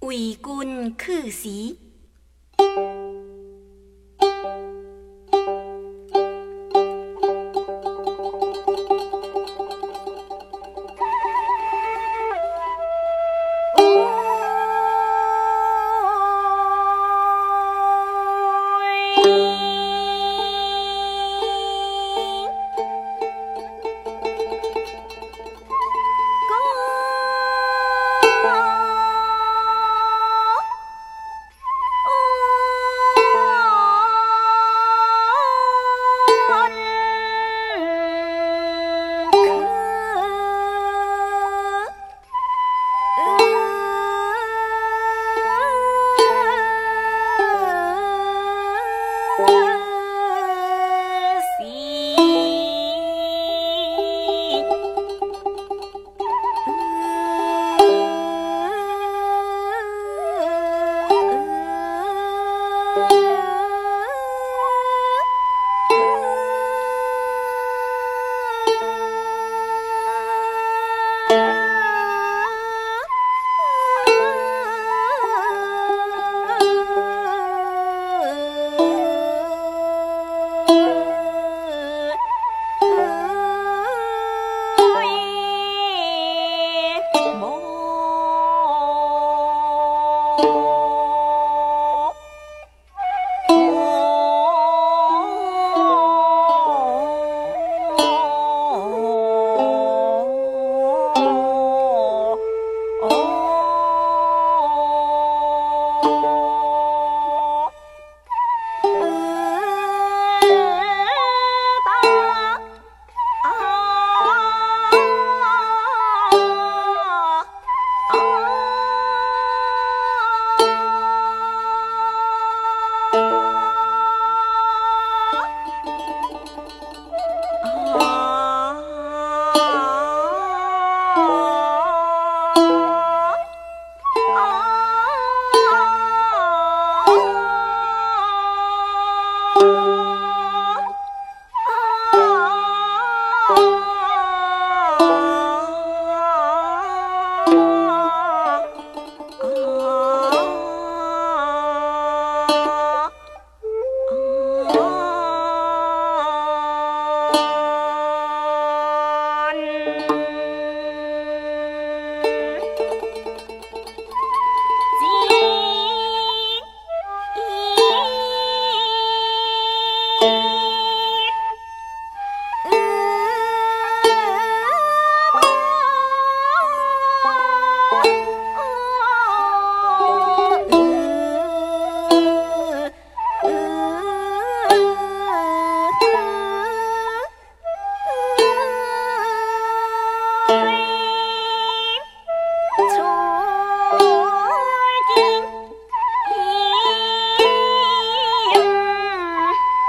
为君去时。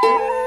Thank you.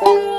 Thank you.